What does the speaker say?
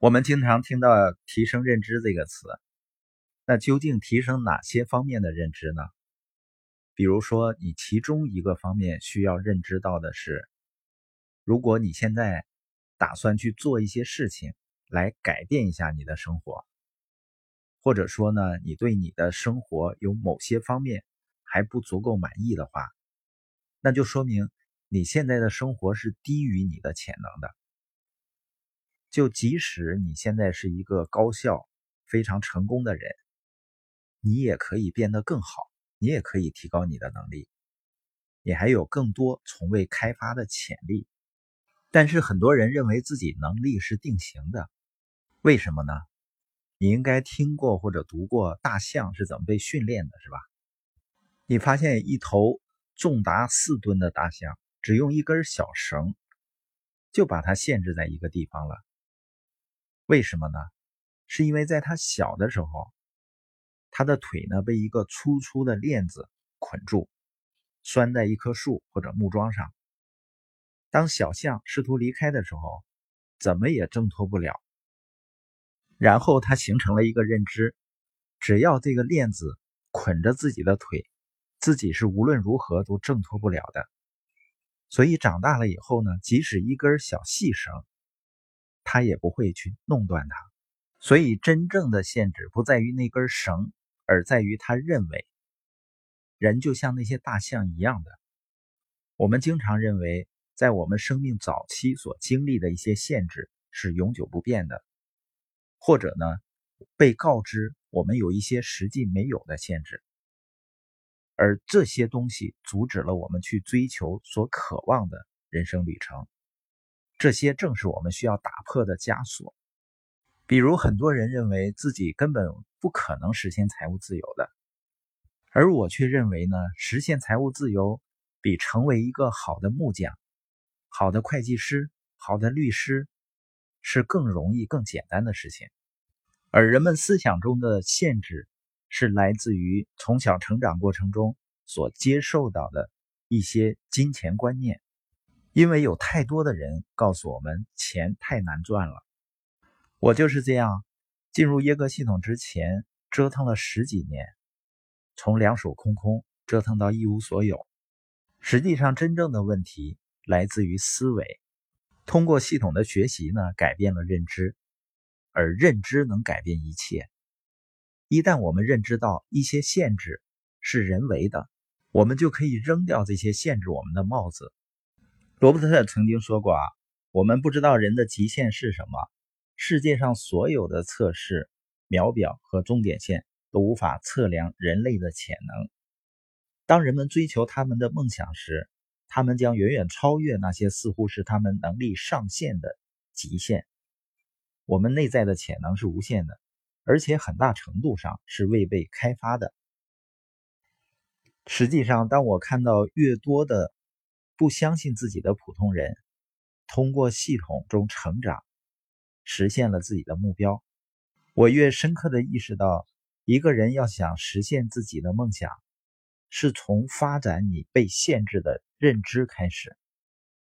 我们经常听到“提升认知”这个词，那究竟提升哪些方面的认知呢？比如说，你其中一个方面需要认知到的是，如果你现在打算去做一些事情来改变一下你的生活，或者说呢，你对你的生活有某些方面还不足够满意的话，那就说明你现在的生活是低于你的潜能的。就即使你现在是一个高效、非常成功的人，你也可以变得更好，你也可以提高你的能力，你还有更多从未开发的潜力。但是很多人认为自己能力是定型的，为什么呢？你应该听过或者读过大象是怎么被训练的，是吧？你发现一头重达四吨的大象，只用一根小绳就把它限制在一个地方了。为什么呢？是因为在他小的时候，他的腿呢被一个粗粗的链子捆住，拴在一棵树或者木桩上。当小象试图离开的时候，怎么也挣脱不了。然后他形成了一个认知：只要这个链子捆着自己的腿，自己是无论如何都挣脱不了的。所以长大了以后呢，即使一根小细绳。他也不会去弄断它，所以真正的限制不在于那根绳，而在于他认为人就像那些大象一样的。我们经常认为，在我们生命早期所经历的一些限制是永久不变的，或者呢，被告知我们有一些实际没有的限制，而这些东西阻止了我们去追求所渴望的人生旅程。这些正是我们需要打破的枷锁。比如，很多人认为自己根本不可能实现财务自由的，而我却认为呢，实现财务自由比成为一个好的木匠、好的会计师、好的律师是更容易、更简单的事情。而人们思想中的限制，是来自于从小成长过程中所接受到的一些金钱观念。因为有太多的人告诉我们钱太难赚了，我就是这样。进入耶格系统之前，折腾了十几年，从两手空空折腾到一无所有。实际上，真正的问题来自于思维。通过系统的学习呢，改变了认知，而认知能改变一切。一旦我们认知到一些限制是人为的，我们就可以扔掉这些限制我们的帽子。罗伯特曾经说过啊，我们不知道人的极限是什么。世界上所有的测试、秒表和终点线都无法测量人类的潜能。当人们追求他们的梦想时，他们将远远超越那些似乎是他们能力上限的极限。我们内在的潜能是无限的，而且很大程度上是未被开发的。实际上，当我看到越多的不相信自己的普通人，通过系统中成长，实现了自己的目标。我越深刻的意识到，一个人要想实现自己的梦想，是从发展你被限制的认知开始。